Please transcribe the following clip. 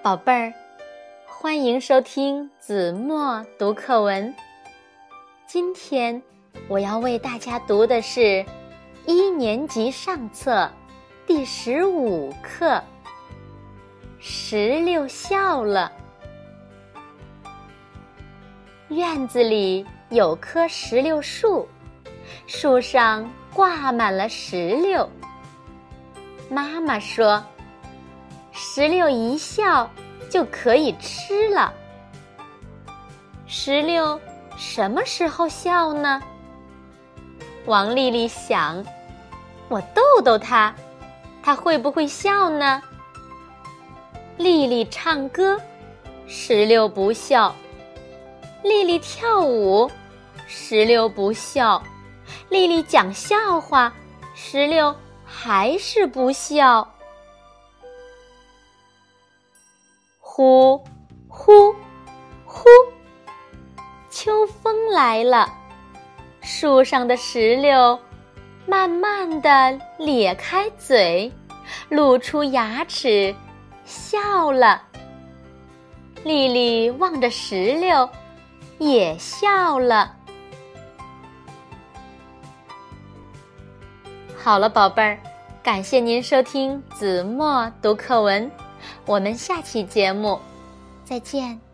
宝贝儿，欢迎收听子墨读课文。今天我要为大家读的是一年级上册第十五课《石榴笑了》。院子里有棵石榴树，树上挂满了石榴。妈妈说。石榴一笑就可以吃了。石榴什么时候笑呢？王丽丽想，我逗逗她，她会不会笑呢？丽丽唱歌，石榴不笑；丽丽跳舞，石榴不笑；丽丽讲笑话，石榴还是不笑。呼，呼，呼！秋风来了，树上的石榴慢慢的咧开嘴，露出牙齿，笑了。丽丽望着石榴，也笑了。好了，宝贝儿，感谢您收听子墨读课文。我们下期节目再见。